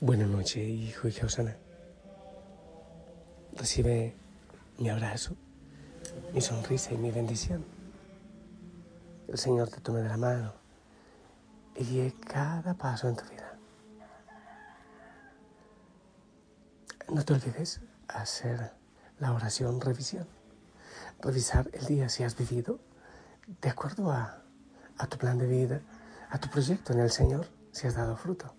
Buenas noches, hijo y Osana. Recibe mi abrazo, mi sonrisa y mi bendición. El Señor te tome de la mano y guíe cada paso en tu vida. No te olvides hacer la oración revisión. Revisar el día si has vivido de acuerdo a, a tu plan de vida, a tu proyecto en el Señor, si has dado fruto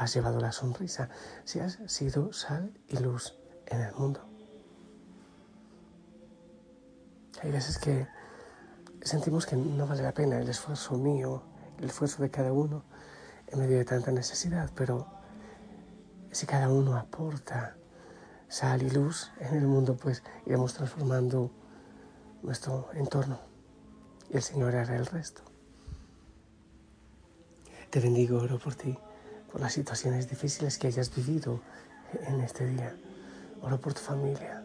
has llevado la sonrisa, si has sido sal y luz en el mundo. Hay veces que sentimos que no vale la pena el esfuerzo mío, el esfuerzo de cada uno en medio de tanta necesidad, pero si cada uno aporta sal y luz en el mundo, pues iremos transformando nuestro entorno y el Señor hará el resto. Te bendigo, oro por ti por las situaciones difíciles que hayas vivido en este día. Oro por tu familia.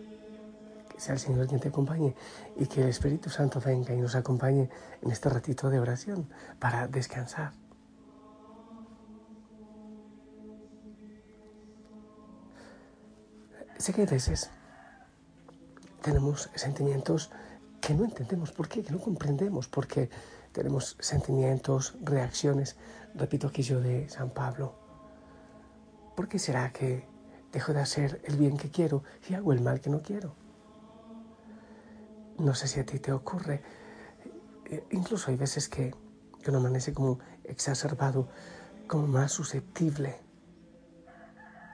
Que sea el Señor quien te acompañe y que el Espíritu Santo venga y nos acompañe en este ratito de oración para descansar. Sé que a veces tenemos sentimientos que no entendemos por qué, que no comprendemos por qué tenemos sentimientos, reacciones. Repito aquello de San Pablo. ¿Por qué será que dejo de hacer el bien que quiero y hago el mal que no quiero? No sé si a ti te ocurre. Eh, incluso hay veces que, uno amanece como exacerbado, como más susceptible.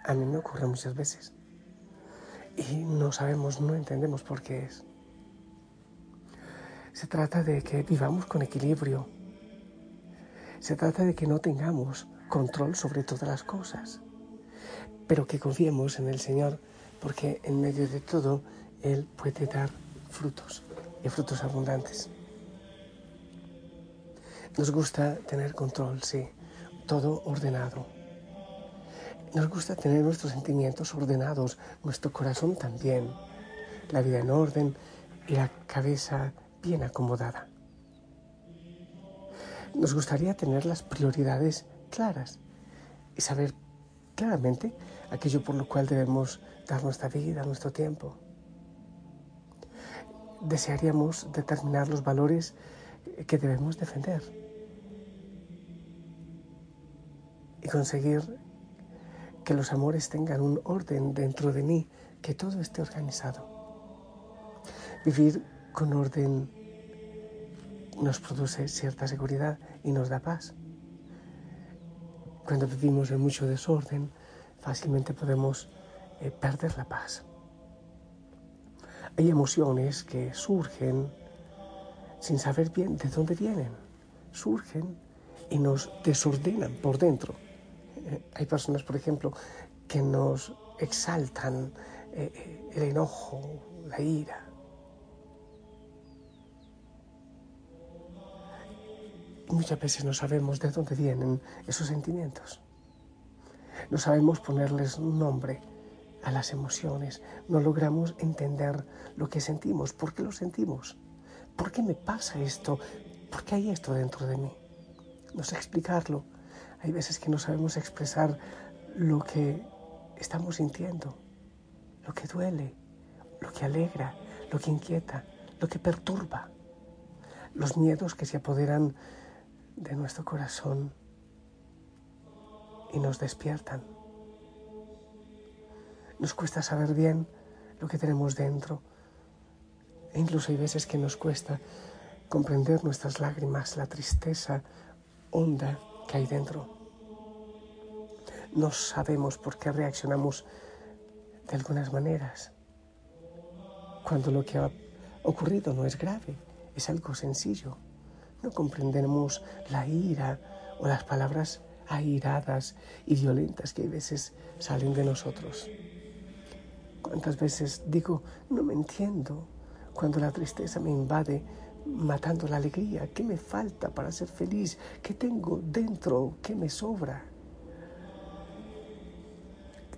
A mí me ocurre muchas veces. Y no sabemos, no entendemos por qué es. Se trata de que vivamos con equilibrio. Se trata de que no tengamos control sobre todas las cosas, pero que confiemos en el Señor, porque en medio de todo Él puede dar frutos y frutos abundantes. Nos gusta tener control, sí, todo ordenado. Nos gusta tener nuestros sentimientos ordenados, nuestro corazón también, la vida en orden y la cabeza bien acomodada. Nos gustaría tener las prioridades claras y saber claramente aquello por lo cual debemos dar nuestra vida, nuestro tiempo. Desearíamos determinar los valores que debemos defender y conseguir que los amores tengan un orden dentro de mí, que todo esté organizado. Vivir con orden nos produce cierta seguridad y nos da paz. Cuando vivimos en mucho desorden, fácilmente podemos eh, perder la paz. Hay emociones que surgen sin saber bien de dónde vienen. Surgen y nos desordenan por dentro. Eh, hay personas, por ejemplo, que nos exaltan eh, el enojo, la ira, muchas veces no sabemos de dónde vienen esos sentimientos. No sabemos ponerles nombre a las emociones. No logramos entender lo que sentimos. ¿Por qué lo sentimos? ¿Por qué me pasa esto? ¿Por qué hay esto dentro de mí? No sé explicarlo. Hay veces que no sabemos expresar lo que estamos sintiendo, lo que duele, lo que alegra, lo que inquieta, lo que perturba, los miedos que se apoderan de nuestro corazón y nos despiertan. Nos cuesta saber bien lo que tenemos dentro e incluso hay veces que nos cuesta comprender nuestras lágrimas, la tristeza honda que hay dentro. No sabemos por qué reaccionamos de algunas maneras cuando lo que ha ocurrido no es grave, es algo sencillo no comprendemos la ira o las palabras airadas y violentas que a veces salen de nosotros. ¿Cuántas veces digo, no me entiendo cuando la tristeza me invade matando la alegría? ¿Qué me falta para ser feliz? ¿Qué tengo dentro? ¿Qué me sobra?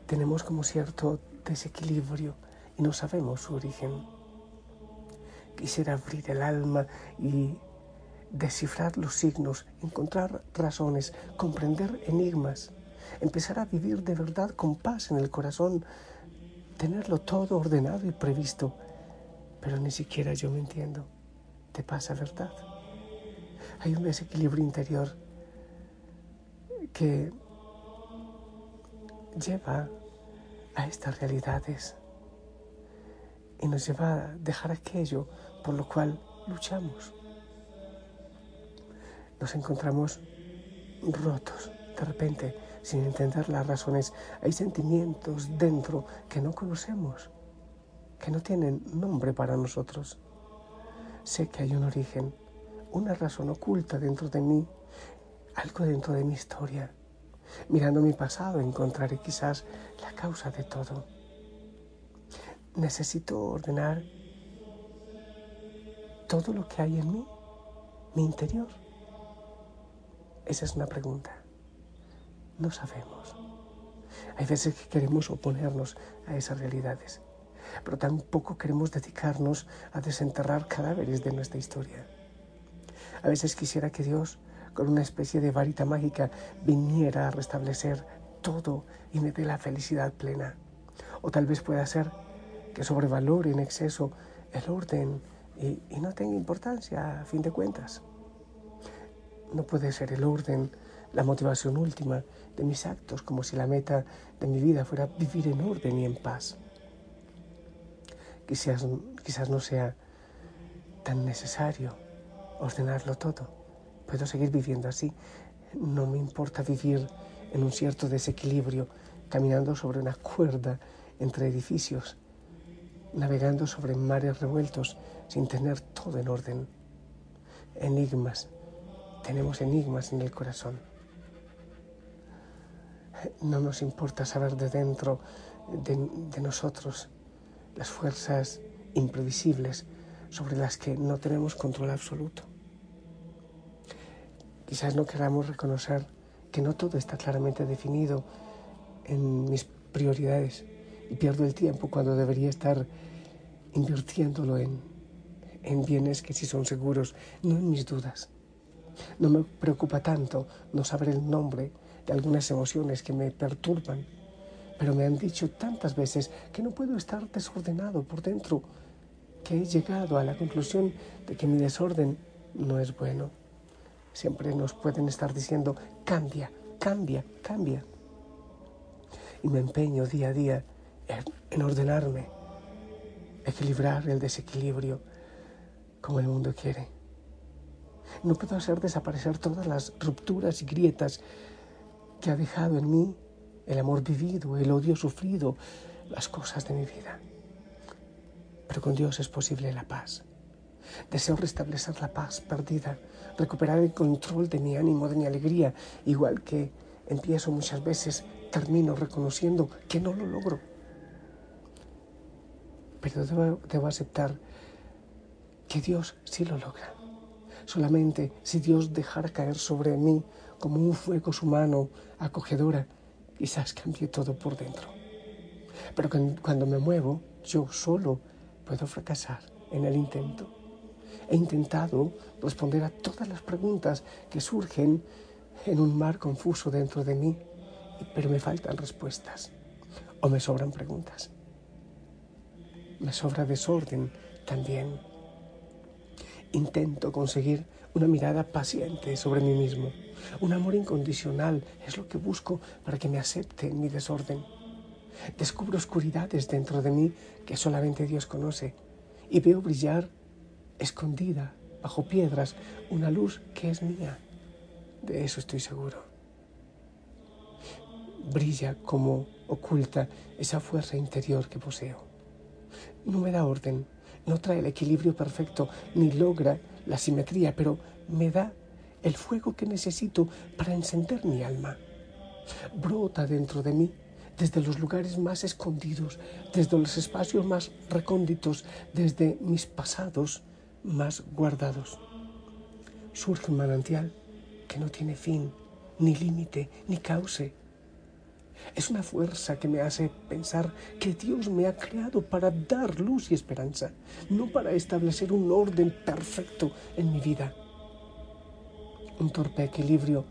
Tenemos como cierto desequilibrio y no sabemos su origen. Quisiera abrir el alma y descifrar los signos, encontrar razones, comprender enigmas, empezar a vivir de verdad con paz en el corazón, tenerlo todo ordenado y previsto, pero ni siquiera yo me entiendo. ¿Te pasa verdad? Hay un desequilibrio interior que lleva a estas realidades y nos lleva a dejar aquello por lo cual luchamos. Nos encontramos rotos de repente sin entender las razones. Hay sentimientos dentro que no conocemos, que no tienen nombre para nosotros. Sé que hay un origen, una razón oculta dentro de mí, algo dentro de mi historia. Mirando mi pasado encontraré quizás la causa de todo. Necesito ordenar todo lo que hay en mí, mi interior. Esa es una pregunta. No sabemos. Hay veces que queremos oponernos a esas realidades, pero tampoco queremos dedicarnos a desenterrar cadáveres de nuestra historia. A veces quisiera que Dios, con una especie de varita mágica, viniera a restablecer todo y me dé la felicidad plena. O tal vez pueda ser que sobrevalore en exceso el orden y, y no tenga importancia a fin de cuentas. No puede ser el orden la motivación última de mis actos, como si la meta de mi vida fuera vivir en orden y en paz. Quizás, quizás no sea tan necesario ordenarlo todo. Puedo seguir viviendo así. No me importa vivir en un cierto desequilibrio, caminando sobre una cuerda entre edificios, navegando sobre mares revueltos sin tener todo en orden. Enigmas. Tenemos enigmas en el corazón no nos importa saber de dentro de, nosotros las fuerzas imprevisibles sobre las que no tenemos control absoluto. Quizás no queramos reconocer que no todo está claramente definido en mis prioridades y pierdo el tiempo cuando debería estar invirtiéndolo en, en bienes que sí son seguros, no en mis dudas. No me preocupa tanto no saber el nombre de algunas emociones que me perturban, pero me han dicho tantas veces que no puedo estar desordenado por dentro, que he llegado a la conclusión de que mi desorden no es bueno. Siempre nos pueden estar diciendo, cambia, cambia, cambia. Y me empeño día a día en ordenarme, equilibrar el desequilibrio como el mundo quiere. No puedo hacer desaparecer todas las rupturas y grietas que ha dejado en mí el amor vivido, el odio sufrido, las cosas de mi vida. Pero con Dios es posible la paz. Deseo restablecer la paz perdida, recuperar el control de mi ánimo, de mi alegría, igual que empiezo muchas veces, termino reconociendo que no lo logro. Pero debo, debo aceptar que Dios sí lo logra. Solamente si Dios dejara caer sobre mí como un fuego su mano acogedora, quizás cambie todo por dentro. Pero cuando me muevo, yo solo puedo fracasar en el intento. He intentado responder a todas las preguntas que surgen en un mar confuso dentro de mí, pero me faltan respuestas o me sobran preguntas. Me sobra desorden también. Intento conseguir una mirada paciente sobre mí mismo. Un amor incondicional es lo que busco para que me acepte en mi desorden. Descubro oscuridades dentro de mí que solamente Dios conoce y veo brillar escondida bajo piedras una luz que es mía. De eso estoy seguro. Brilla como oculta esa fuerza interior que poseo. No me da orden, no trae el equilibrio perfecto ni logra la simetría, pero me da el fuego que necesito para encender mi alma. Brota dentro de mí desde los lugares más escondidos, desde los espacios más recónditos, desde mis pasados más guardados. Surge un manantial que no tiene fin, ni límite, ni cauce. Es una fuerza que me hace pensar que Dios me ha creado para dar luz y esperanza, no para establecer un orden perfecto en mi vida un torpe equilibrio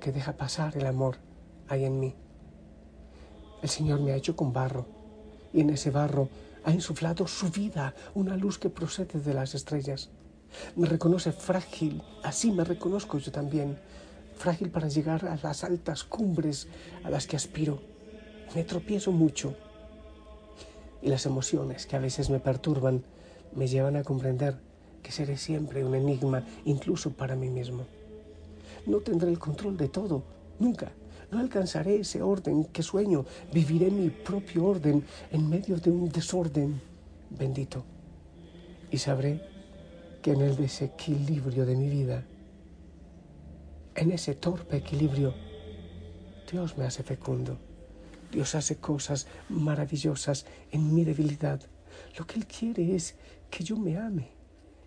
que deja pasar el amor hay en mí. El Señor me ha hecho con barro y en ese barro ha insuflado su vida, una luz que procede de las estrellas. Me reconoce frágil, así me reconozco yo también, frágil para llegar a las altas cumbres a las que aspiro. Me tropiezo mucho y las emociones que a veces me perturban me llevan a comprender que seré siempre un enigma, incluso para mí mismo. No tendré el control de todo, nunca. No alcanzaré ese orden que sueño. Viviré mi propio orden en medio de un desorden bendito. Y sabré que en el desequilibrio de mi vida, en ese torpe equilibrio, Dios me hace fecundo. Dios hace cosas maravillosas en mi debilidad. Lo que Él quiere es que yo me ame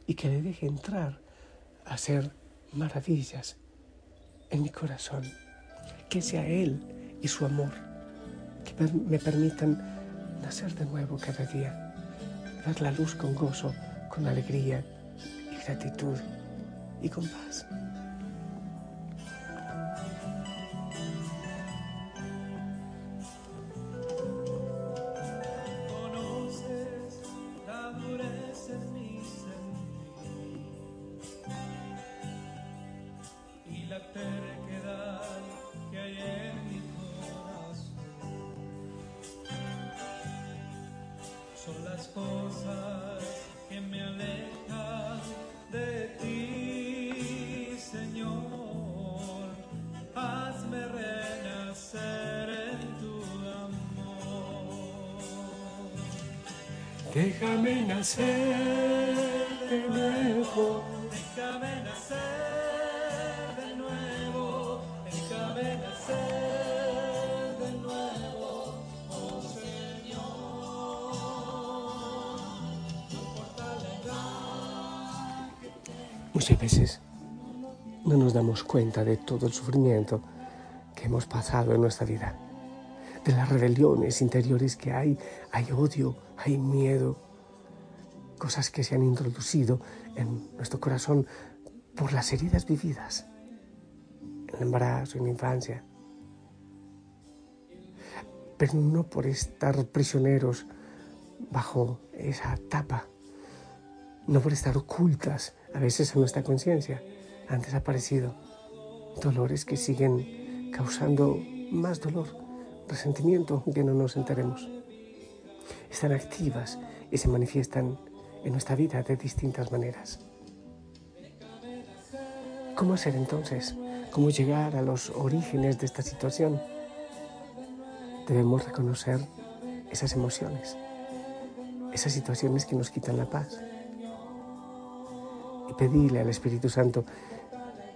y que le deje entrar a hacer maravillas en mi corazón. Que sea Él y su amor que me permitan nacer de nuevo cada día, ver la luz con gozo, con alegría y gratitud y con paz. Son las cosas que me alejan de ti, Señor. Hazme renacer en tu amor. Déjame nacer de nuevo. Muchas veces no nos damos cuenta de todo el sufrimiento que hemos pasado en nuestra vida, de las rebeliones interiores que hay, hay odio, hay miedo, cosas que se han introducido en nuestro corazón por las heridas vividas, en el embarazo, en la infancia, pero no por estar prisioneros bajo esa tapa, no por estar ocultas a veces en nuestra conciencia, han desaparecido dolores que siguen causando más dolor, resentimiento, aunque no nos enteremos. Están activas y se manifiestan en nuestra vida de distintas maneras. ¿Cómo hacer entonces? ¿Cómo llegar a los orígenes de esta situación? Debemos reconocer esas emociones, esas situaciones que nos quitan la paz pedirle al Espíritu Santo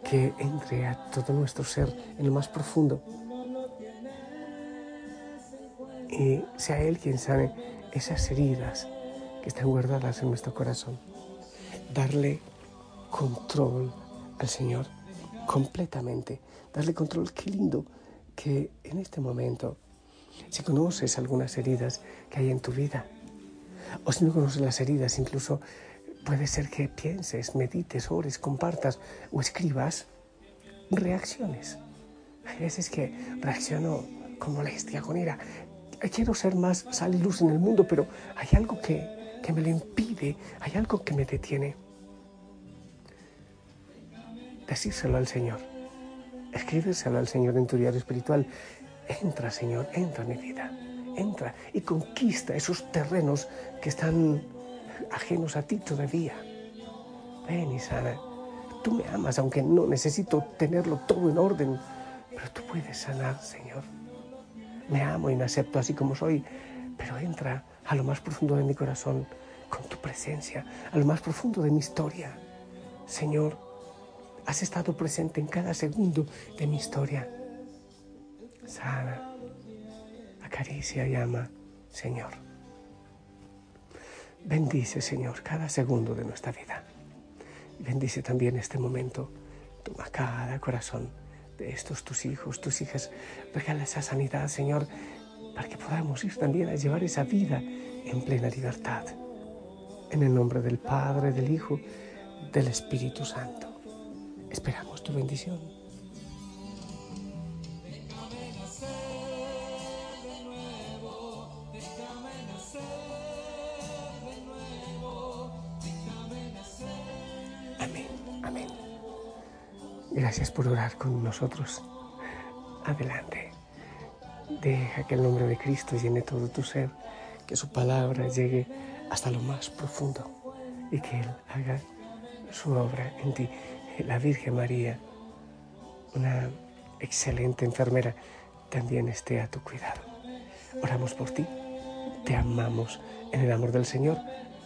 que entre a todo nuestro ser en lo más profundo y sea Él quien sane esas heridas que están guardadas en nuestro corazón. Darle control al Señor completamente. Darle control, qué lindo que en este momento, si conoces algunas heridas que hay en tu vida, o si no conoces las heridas, incluso puede ser que pienses, medites, ores, compartas o escribas reacciones. Hay veces que reacciono con molestia, con ira. Quiero ser más sal y luz en el mundo, pero hay algo que, que me lo impide, hay algo que me detiene. Decírselo al Señor. Escríbeselo al Señor en tu diario espiritual. Entra, Señor, entra en mi vida. Entra y conquista esos terrenos que están ajenos a ti todavía. Ven y sana. Tú me amas, aunque no necesito tenerlo todo en orden, pero tú puedes sanar, Señor. Me amo y me acepto así como soy, pero entra a lo más profundo de mi corazón con tu presencia, a lo más profundo de mi historia. Señor, has estado presente en cada segundo de mi historia. Sana, acaricia y ama, Señor. Bendice, Señor, cada segundo de nuestra vida. Bendice también este momento. Toma cada corazón de estos tus hijos, tus hijas. Regala esa sanidad, Señor, para que podamos ir también a llevar esa vida en plena libertad. En el nombre del Padre, del Hijo, del Espíritu Santo. Esperamos tu bendición. Gracias por orar con nosotros. Adelante. Deja que el nombre de Cristo llene todo tu ser, que su palabra llegue hasta lo más profundo y que Él haga su obra en ti. La Virgen María, una excelente enfermera, también esté a tu cuidado. Oramos por ti, te amamos en el amor del Señor.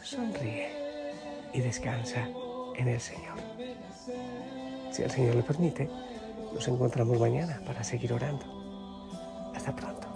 Sonríe y descansa en el Señor. Si el Señor le permite, nos encontramos mañana para seguir orando. Hasta pronto.